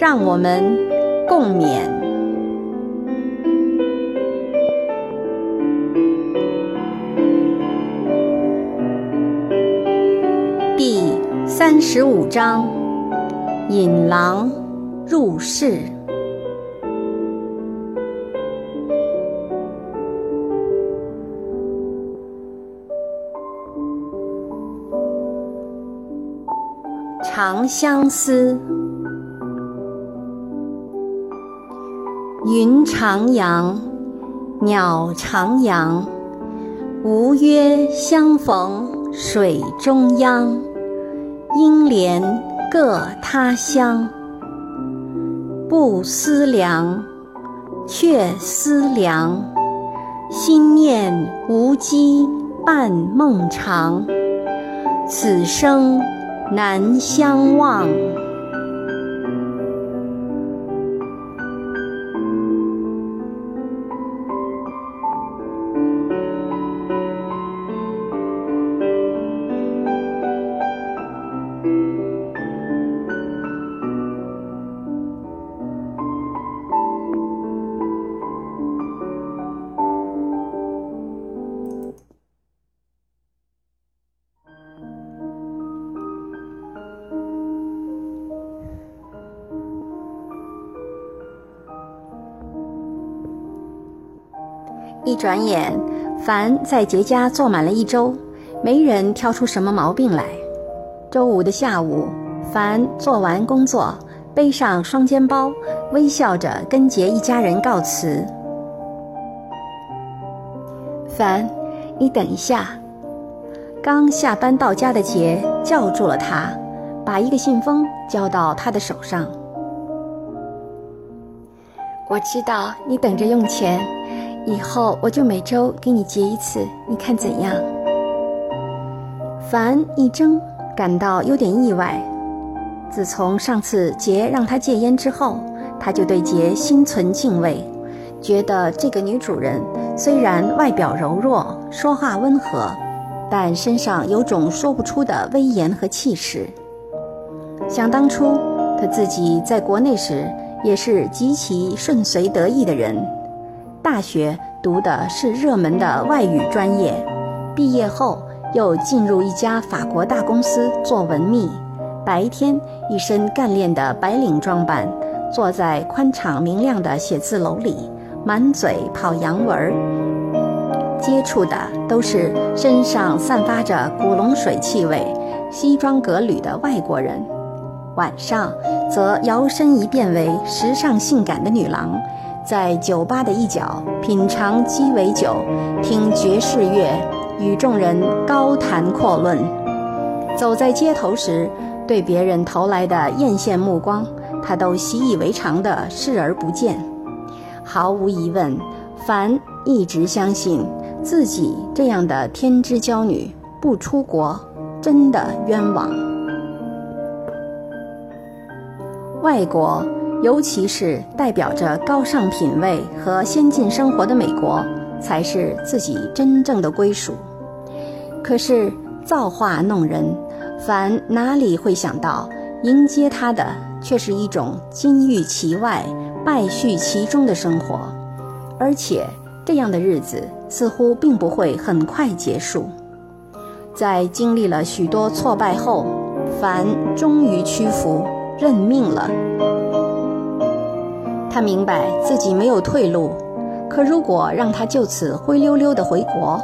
让我们共勉。第三十五章：引狼入室。长相思。云长扬，鸟长扬，吾约相逢水中央。应怜各他乡，不思量，却思量。心念无机半梦长，此生难相忘。一转眼，凡在杰家坐满了一周，没人挑出什么毛病来。周五的下午，凡做完工作，背上双肩包，微笑着跟杰一家人告辞。凡，你等一下。刚下班到家的杰叫住了他，把一个信封交到他的手上。我知道你等着用钱。以后我就每周给你结一次，你看怎样？凡一怔，感到有点意外。自从上次杰让他戒烟之后，他就对杰心存敬畏，觉得这个女主人虽然外表柔弱，说话温和，但身上有种说不出的威严和气势。想当初他自己在国内时，也是极其顺遂得意的人。大学读的是热门的外语专业，毕业后又进入一家法国大公司做文秘。白天一身干练的白领装扮，坐在宽敞明亮的写字楼里，满嘴跑洋文儿。接触的都是身上散发着古龙水气味、西装革履的外国人。晚上则摇身一变为时尚性感的女郎。在酒吧的一角品尝鸡尾酒，听爵士乐，与众人高谈阔论。走在街头时，对别人投来的艳羡目光，他都习以为常的视而不见。毫无疑问，凡一直相信自己这样的天之娇女不出国，真的冤枉。外国。尤其是代表着高尚品味和先进生活的美国，才是自己真正的归属。可是造化弄人，凡哪里会想到，迎接他的却是一种金玉其外，败絮其中的生活，而且这样的日子似乎并不会很快结束。在经历了许多挫败后，凡终于屈服，认命了。他明白自己没有退路，可如果让他就此灰溜溜的回国，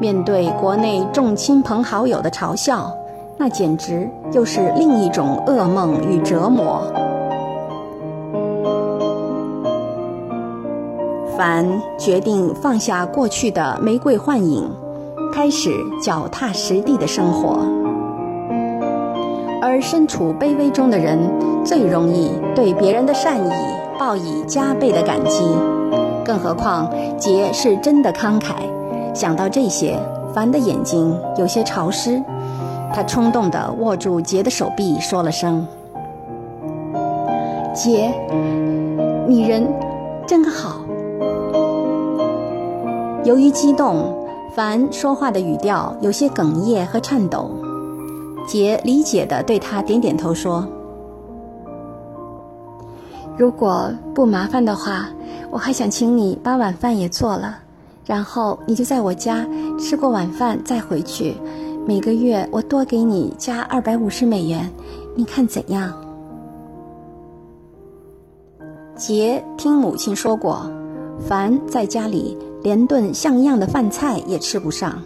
面对国内众亲朋好友的嘲笑，那简直又是另一种噩梦与折磨。凡决定放下过去的玫瑰幻影，开始脚踏实地的生活，而身处卑微中的人最容易对别人的善意报以加倍的感激。更何况杰是真的慷慨。想到这些，凡的眼睛有些潮湿，他冲动地握住杰的手臂，说了声：“杰，你人真好。”由于激动，凡说话的语调有些哽咽和颤抖。杰理解地对他点点头说：“如果不麻烦的话，我还想请你把晚饭也做了，然后你就在我家吃过晚饭再回去。每个月我多给你加二百五十美元，你看怎样？”杰听母亲说过，凡在家里。连顿像样的饭菜也吃不上，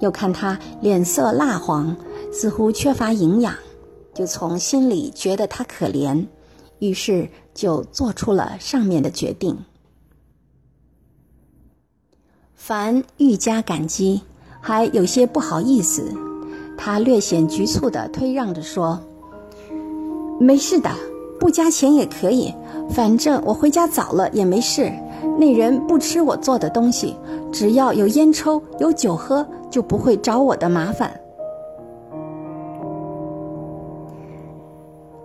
又看他脸色蜡黄，似乎缺乏营养，就从心里觉得他可怜，于是就做出了上面的决定。凡愈加感激，还有些不好意思，他略显局促地推让着说：“没事的，不加钱也可以，反正我回家早了也没事。”那人不吃我做的东西，只要有烟抽、有酒喝，就不会找我的麻烦。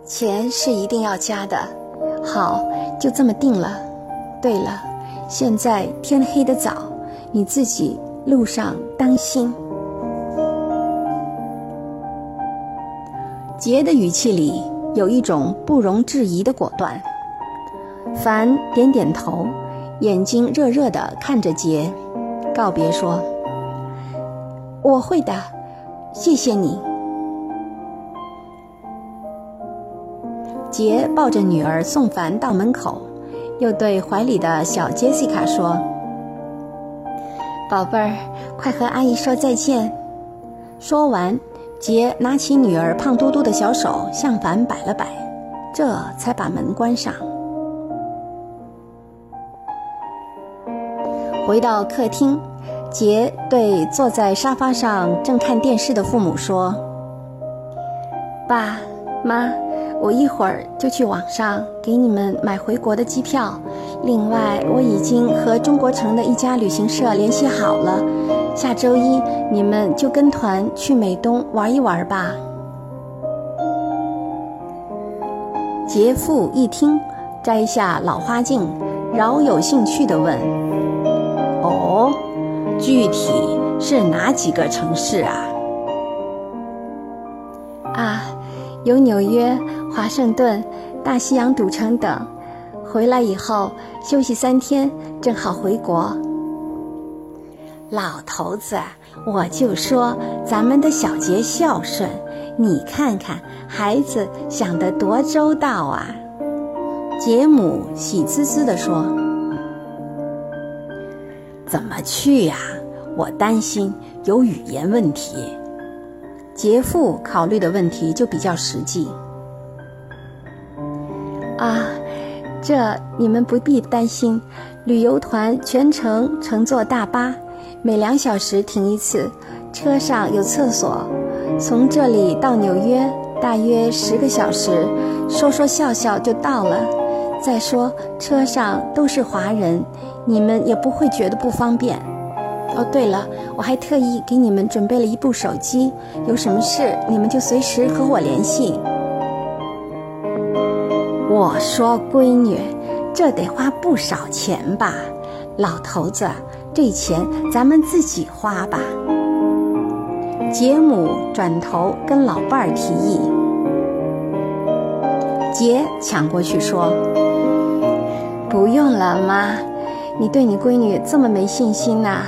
钱是一定要加的，好，就这么定了。对了，现在天黑的早，你自己路上当心。杰的语气里有一种不容置疑的果断。凡点点头。眼睛热热的看着杰，告别说：“我会的，谢谢你。”杰抱着女儿送凡到门口，又对怀里的小杰西卡说：“宝贝儿，快和阿姨说再见。”说完，杰拿起女儿胖嘟嘟的小手向凡摆了摆，这才把门关上。回到客厅，杰对坐在沙发上正看电视的父母说：“爸妈，我一会儿就去网上给你们买回国的机票。另外，我已经和中国城的一家旅行社联系好了，下周一你们就跟团去美东玩一玩吧。”杰父一听，摘下老花镜，饶有兴趣地问。哦，具体是哪几个城市啊？啊，有纽约、华盛顿、大西洋赌城等。回来以后休息三天，正好回国。老头子，我就说咱们的小杰孝顺，你看看孩子想得多周到啊！杰母喜滋滋地说。怎么去呀？我担心有语言问题。杰父考虑的问题就比较实际。啊，这你们不必担心。旅游团全程乘坐大巴，每两小时停一次，车上有厕所。从这里到纽约大约十个小时，说说笑笑就到了。再说车上都是华人。你们也不会觉得不方便。哦，对了，我还特意给你们准备了一部手机，有什么事你们就随时和我联系。我说闺女，这得花不少钱吧？老头子，这钱咱们自己花吧。杰母转头跟老伴儿提议，杰抢过去说：“不用了，妈。”你对你闺女这么没信心呐？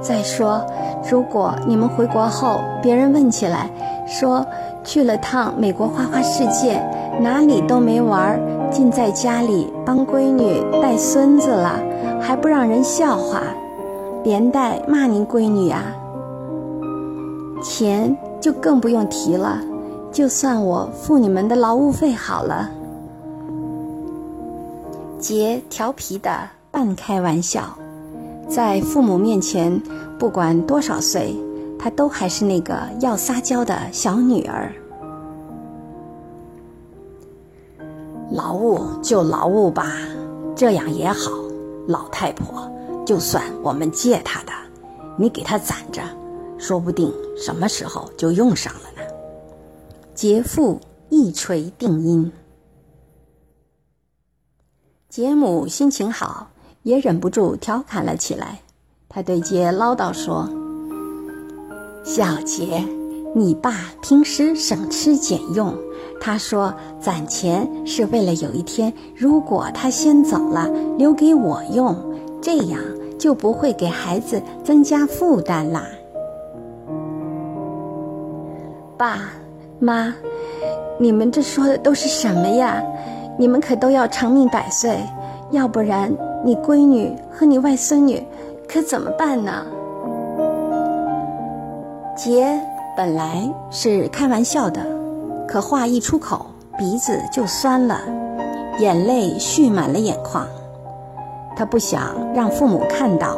再说，如果你们回国后，别人问起来，说去了趟美国花花世界，哪里都没玩，尽在家里帮闺女带孙子了，还不让人笑话，连带骂您闺女啊？钱就更不用提了，就算我付你们的劳务费好了。杰调皮的。半开玩笑，在父母面前，不管多少岁，她都还是那个要撒娇的小女儿。劳务就劳务吧，这样也好。老太婆，就算我们借她的，你给她攒着，说不定什么时候就用上了呢。杰父一锤定音。杰母心情好，也忍不住调侃了起来。他对杰唠叨说：“小杰，你爸平时省吃俭用，他说攒钱是为了有一天如果他先走了，留给我用，这样就不会给孩子增加负担啦。”爸妈，你们这说的都是什么呀？你们可都要长命百岁，要不然你闺女和你外孙女。可怎么办呢？杰本来是开玩笑的，可话一出口，鼻子就酸了，眼泪蓄满了眼眶。他不想让父母看到，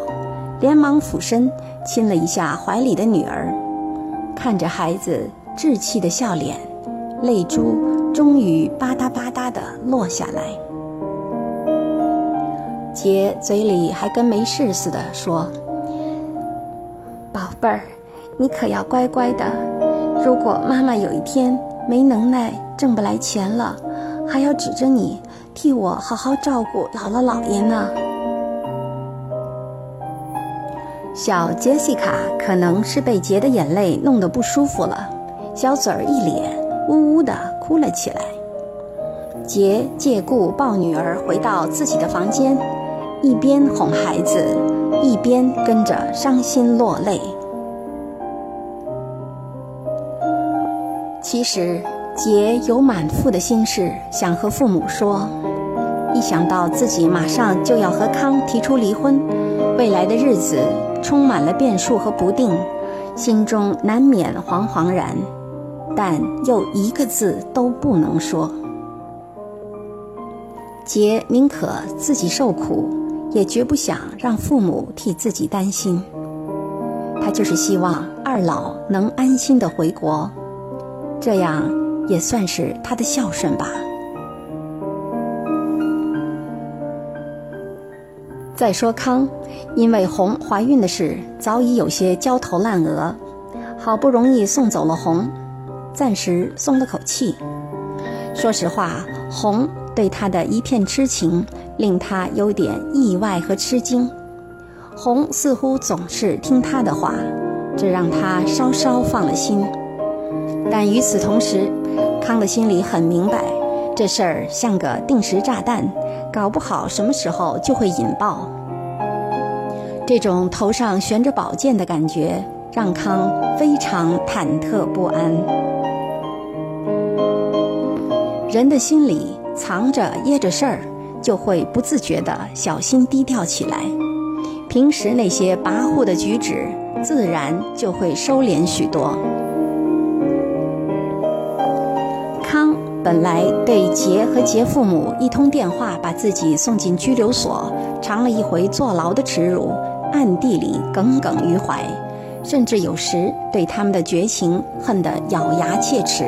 连忙俯身亲了一下怀里的女儿，看着孩子稚气的笑脸，泪珠终于吧嗒吧嗒地落下来。杰嘴里还跟没事似的说：“宝贝儿，你可要乖乖的。如果妈妈有一天没能耐挣不来钱了，还要指着你替我好好照顾姥姥姥爷呢。”小杰西卡可能是被杰的眼泪弄得不舒服了，小嘴儿一咧，呜呜的哭了起来。杰借故抱女儿回到自己的房间。一边哄孩子，一边跟着伤心落泪。其实，杰有满腹的心事想和父母说，一想到自己马上就要和康提出离婚，未来的日子充满了变数和不定，心中难免惶惶然，但又一个字都不能说。杰宁可自己受苦。也绝不想让父母替自己担心，他就是希望二老能安心的回国，这样也算是他的孝顺吧。再说康，因为红怀孕的事早已有些焦头烂额，好不容易送走了红，暂时松了口气。说实话，红对他的一片痴情。令他有点意外和吃惊，红似乎总是听他的话，这让他稍稍放了心。但与此同时，康的心里很明白，这事儿像个定时炸弹，搞不好什么时候就会引爆。这种头上悬着宝剑的感觉，让康非常忐忑不安。人的心里藏着掖着事儿。就会不自觉地小心低调起来，平时那些跋扈的举止，自然就会收敛许多。康本来对杰和杰父母一通电话把自己送进拘留所，尝了一回坐牢的耻辱，暗地里耿耿于怀，甚至有时对他们的绝情恨得咬牙切齿。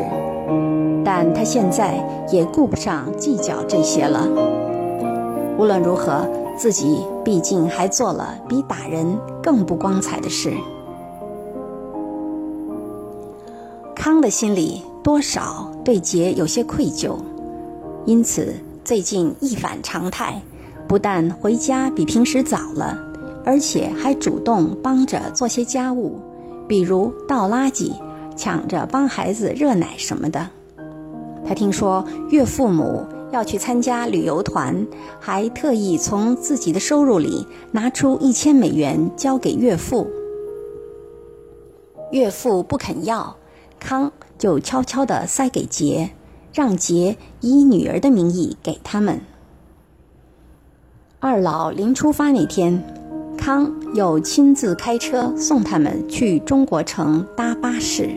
但他现在也顾不上计较这些了。无论如何，自己毕竟还做了比打人更不光彩的事。康的心里多少对杰有些愧疚，因此最近一反常态，不但回家比平时早了，而且还主动帮着做些家务，比如倒垃圾、抢着帮孩子热奶什么的。他听说岳父母。要去参加旅游团，还特意从自己的收入里拿出一千美元交给岳父。岳父不肯要，康就悄悄地塞给杰，让杰以女儿的名义给他们。二老临出发那天，康又亲自开车送他们去中国城搭巴士。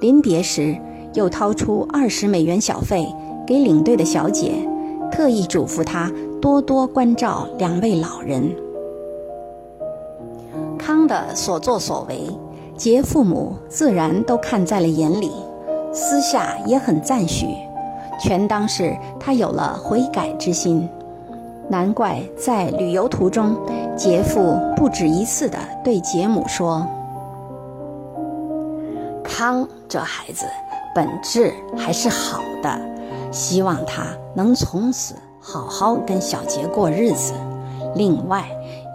临别时，又掏出二十美元小费。给领队的小姐，特意嘱咐她多多关照两位老人。康的所作所为，杰父母自然都看在了眼里，私下也很赞许，全当是他有了悔改之心。难怪在旅游途中，杰父不止一次地对杰母说：“康这孩子本质还是好的，希望他能从此好好跟小杰过日子。另外，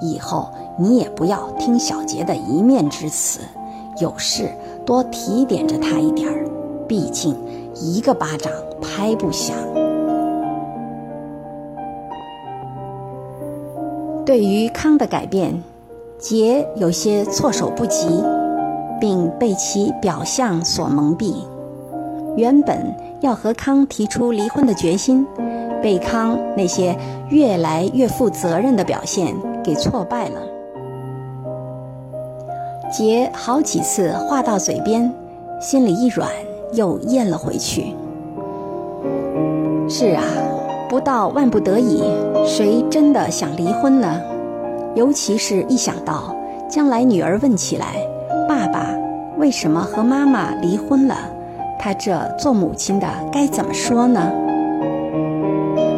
以后你也不要听小杰的一面之词，有事。”多提点着他一点儿，毕竟一个巴掌拍不响。对于康的改变，杰有些措手不及，并被其表象所蒙蔽。原本要和康提出离婚的决心，被康那些越来越负责任的表现给挫败了。杰好几次话到嘴边，心里一软，又咽了回去。是啊，不到万不得已，谁真的想离婚呢？尤其是一想到将来女儿问起来，爸爸为什么和妈妈离婚了，他这做母亲的该怎么说呢？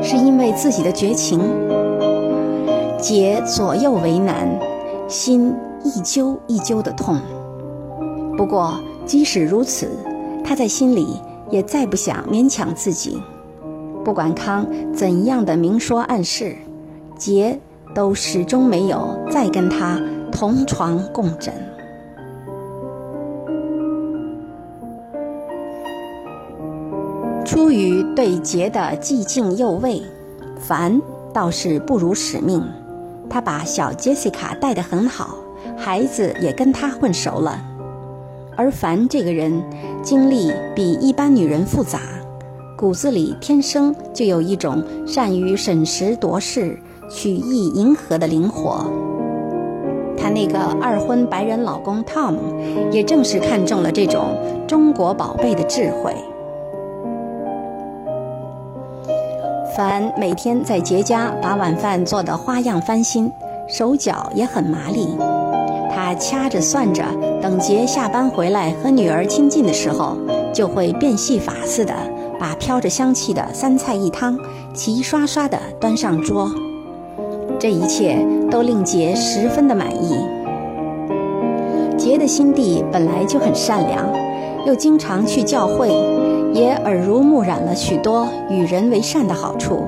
是因为自己的绝情？杰左右为难，心。一揪一揪的痛。不过，即使如此，他在心里也再不想勉强自己。不管康怎样的明说暗示，杰都始终没有再跟他同床共枕。出于对杰的既敬又畏，凡倒是不辱使命。他把小杰西卡带得很好。孩子也跟他混熟了，而凡这个人经历比一般女人复杂，骨子里天生就有一种善于审时度势、曲意迎合的灵活。他那个二婚白人老公 Tom，也正是看中了这种中国宝贝的智慧。凡每天在杰家把晚饭做的花样翻新，手脚也很麻利。他掐着算着，等杰下班回来和女儿亲近的时候，就会变戏法似的把飘着香气的三菜一汤齐刷刷的端上桌。这一切都令杰十分的满意。杰的心地本来就很善良，又经常去教会，也耳濡目染了许多与人为善的好处，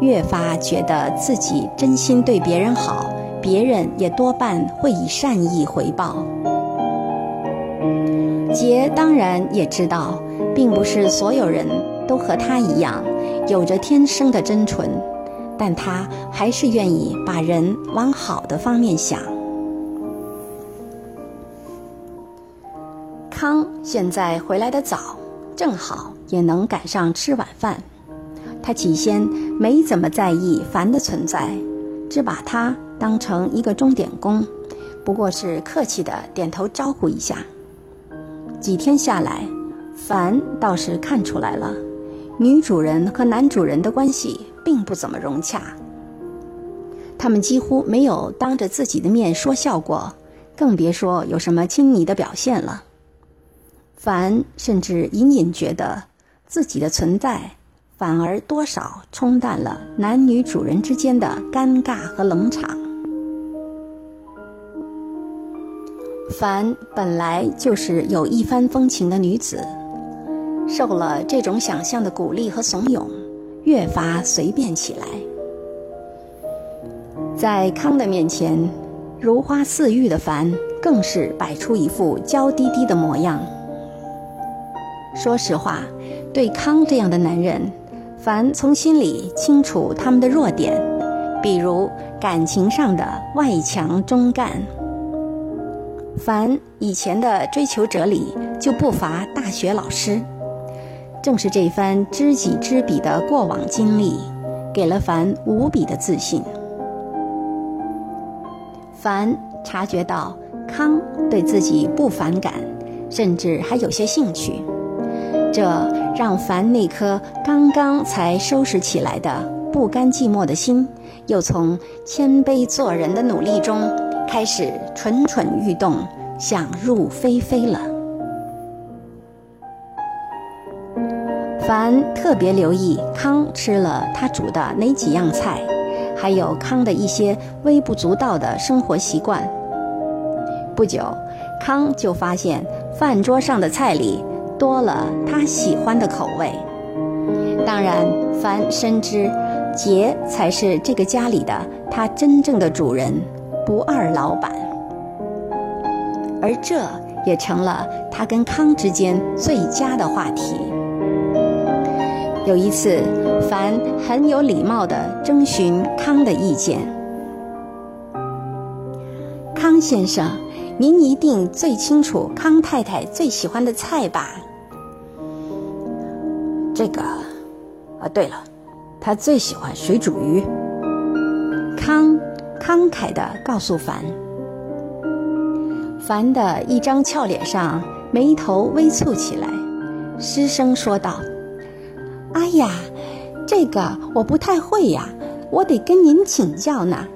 越发觉得自己真心对别人好。别人也多半会以善意回报。杰当然也知道，并不是所有人都和他一样有着天生的真纯，但他还是愿意把人往好的方面想。康现在回来的早，正好也能赶上吃晚饭。他起先没怎么在意凡的存在，只把他。当成一个钟点工，不过是客气的点头招呼一下。几天下来，凡倒是看出来了，女主人和男主人的关系并不怎么融洽。他们几乎没有当着自己的面说笑过，更别说有什么亲昵的表现了。凡甚至隐隐觉得自己的存在。反而多少冲淡了男女主人之间的尴尬和冷场。凡本来就是有一番风情的女子，受了这种想象的鼓励和怂恿，越发随便起来。在康的面前，如花似玉的凡更是摆出一副娇滴滴的模样。说实话，对康这样的男人，凡从心里清楚他们的弱点，比如感情上的外强中干。凡以前的追求者里就不乏大学老师，正是这番知己知彼的过往经历，给了凡无比的自信。凡察觉到康对自己不反感，甚至还有些兴趣，这让凡那颗刚刚才收拾起来的不甘寂寞的心，又从谦卑做人的努力中。开始蠢蠢欲动，想入非非了。凡特别留意康吃了他煮的哪几样菜，还有康的一些微不足道的生活习惯。不久，康就发现饭桌上的菜里多了他喜欢的口味。当然，凡深知杰才是这个家里的他真正的主人，不二老板。而这也成了他跟康之间最佳的话题。有一次，凡很有礼貌地征询康的意见：“康先生，您一定最清楚康太太最喜欢的菜吧？”这个，啊，对了，他最喜欢水煮鱼。康慷慨地告诉凡。凡的一张俏脸上眉头微蹙起来，失声说道。哎呀，这个我不太会呀，我得跟您请教呢。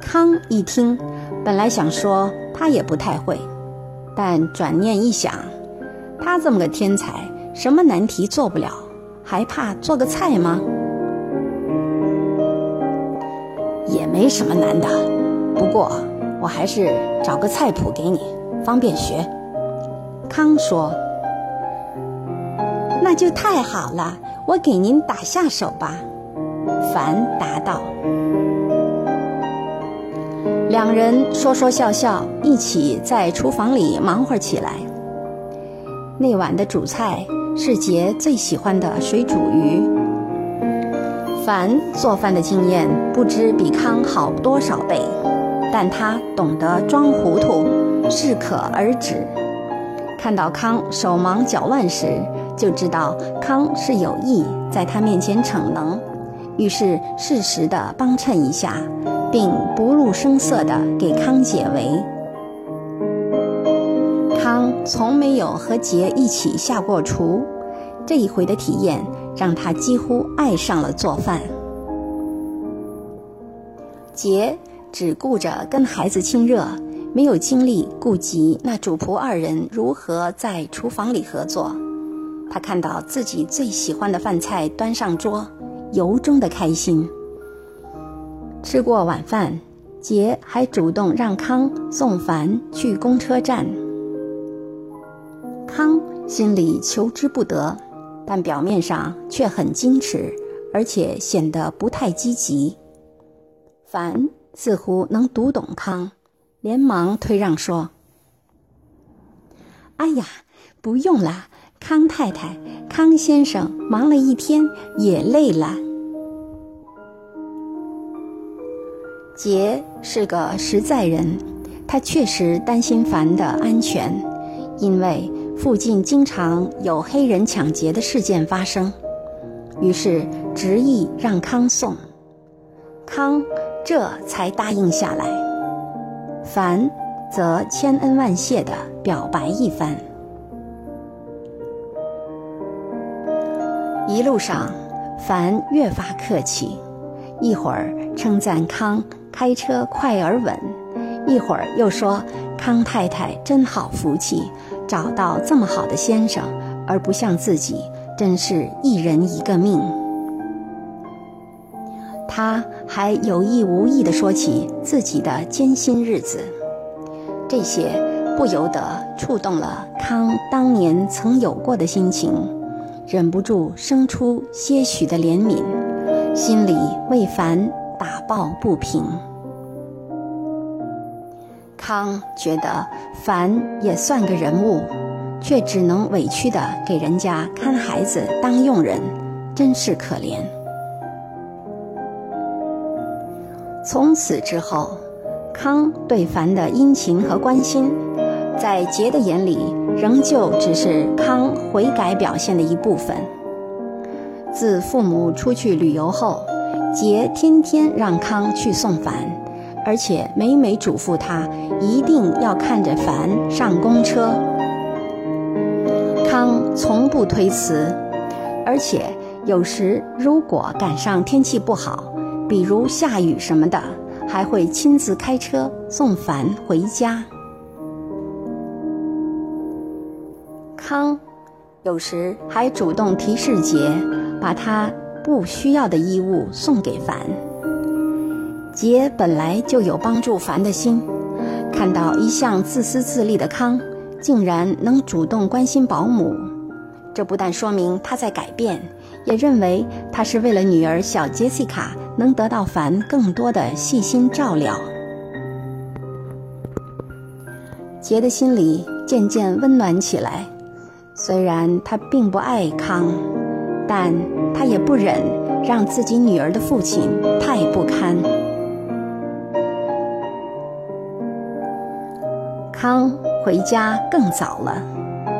康一听，本来想说他也不太会，但转念一想，他这么个天才，什么难题做不了，还怕做个菜吗？也没什么难的，不过我还是找个菜谱给你，方便学。康说。那就太好了，我给您打下手吧。”凡答道。两人说说笑笑，一起在厨房里忙活起来。那晚的主菜是杰最喜欢的水煮鱼。凡做饭的经验不知比康好多少倍，但他懂得装糊涂，适可而止。看到康手忙脚乱时，就知道康是有意在他面前逞能，于是适时的帮衬一下，并不露声色的给康解围。从没有和杰一起下过厨，这一回的体验让他几乎爱上了做饭。杰只顾着跟孩子亲热，没有精力顾及那主仆二人如何在厨房里合作。他看到自己最喜欢的饭菜端上桌，由衷的开心。吃过晚饭，杰还主动让康送凡去公车站。康心里求之不得，但表面上却很矜持，而且显得不太积极。凡似乎能读懂康，连忙推让说：“哎呀，不用啦。”康太太、康先生忙了一天，也累了。杰是个实在人，他确实担心凡的安全，因为附近经常有黑人抢劫的事件发生，于是执意让康送。康这才答应下来，凡则千恩万谢地表白一番。一路上，凡越发客气，一会儿称赞康开车快而稳，一会儿又说康太太真好福气，找到这么好的先生，而不像自己，真是一人一个命。他还有意无意地说起自己的艰辛日子，这些不由得触动了康当年曾有过的心情。忍不住生出些许的怜悯，心里为凡打抱不平。康觉得凡也算个人物，却只能委屈的给人家看孩子当佣人，真是可怜。从此之后，康对凡的殷勤和关心。在杰的眼里，仍旧只是康悔改表现的一部分。自父母出去旅游后，杰天天让康去送凡，而且每每嘱咐他一定要看着凡上公车。康从不推辞，而且有时如果赶上天气不好，比如下雨什么的，还会亲自开车送凡回家。康有时还主动提示杰，把他不需要的衣物送给凡。杰本来就有帮助凡的心，看到一向自私自利的康，竟然能主动关心保姆，这不但说明他在改变，也认为他是为了女儿小杰西卡能得到凡更多的细心照料。杰的心里渐渐温暖起来，虽然他并不爱康，但他也不忍让自己女儿的父亲太不堪。康回家更早了，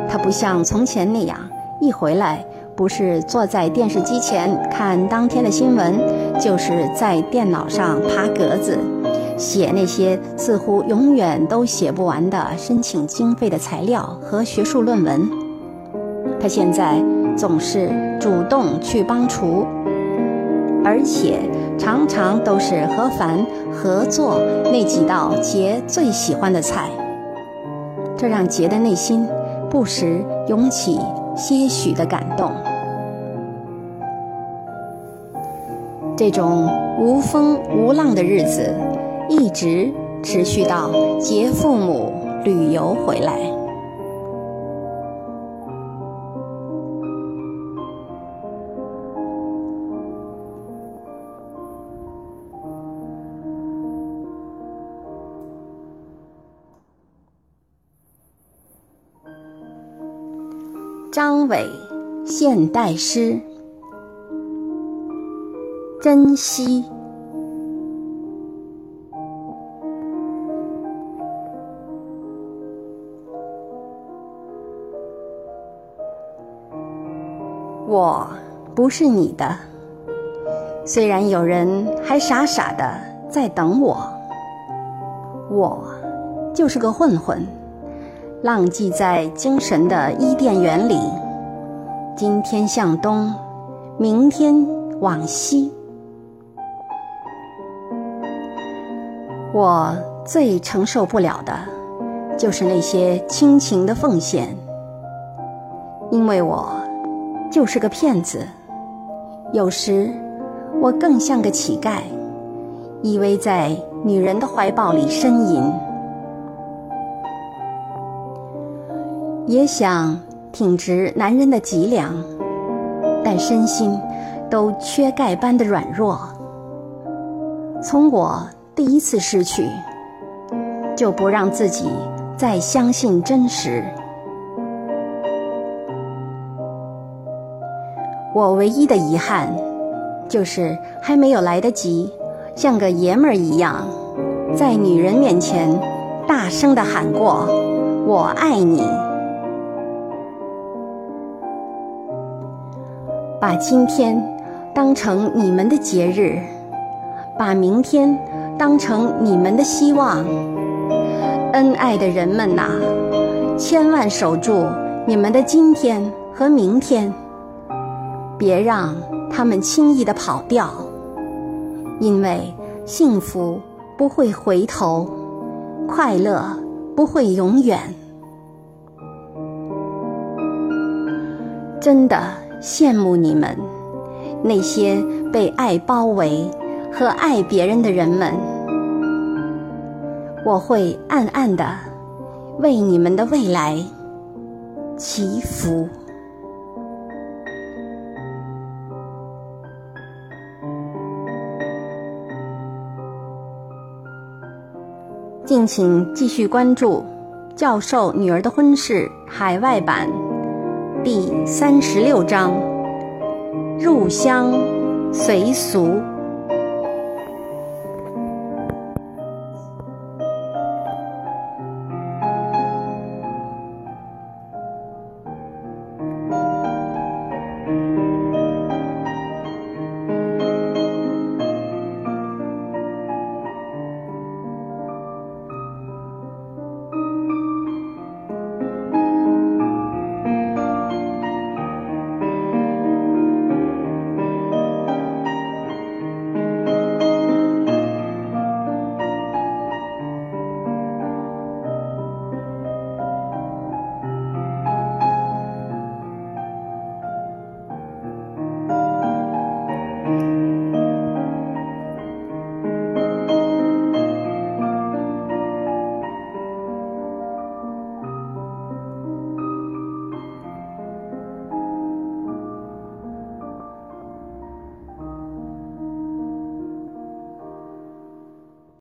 他不像从前那样，一回来不是坐在电视机前看当天的新闻，就是在电脑上爬格子。写那些似乎永远都写不完的申请经费的材料和学术论文，他现在总是主动去帮厨，而且常常都是和凡合作那几道杰最喜欢的菜，这让杰的内心不时涌起些许的感动。这种无风无浪的日子。一直持续到杰父母旅游回来。张伟，现代诗，珍惜。我不是你的，虽然有人还傻傻的在等我。我就是个混混，浪迹在精神的伊甸园里，今天向东，明天往西。我最承受不了的，就是那些亲情的奉献，因为我。就是个骗子，有时我更像个乞丐，依偎在女人的怀抱里呻吟，也想挺直男人的脊梁，但身心都缺钙般的软弱。从我第一次失去，就不让自己再相信真实。我唯一的遗憾，就是还没有来得及像个爷们儿一样，在女人面前大声的喊过“我爱你”。把今天当成你们的节日，把明天当成你们的希望。恩爱的人们呐，千万守住你们的今天和明天。别让他们轻易的跑掉，因为幸福不会回头，快乐不会永远。真的羡慕你们，那些被爱包围和爱别人的人们。我会暗暗的为你们的未来祈福。敬请继续关注《教授女儿的婚事》海外版第三十六章：入乡随俗。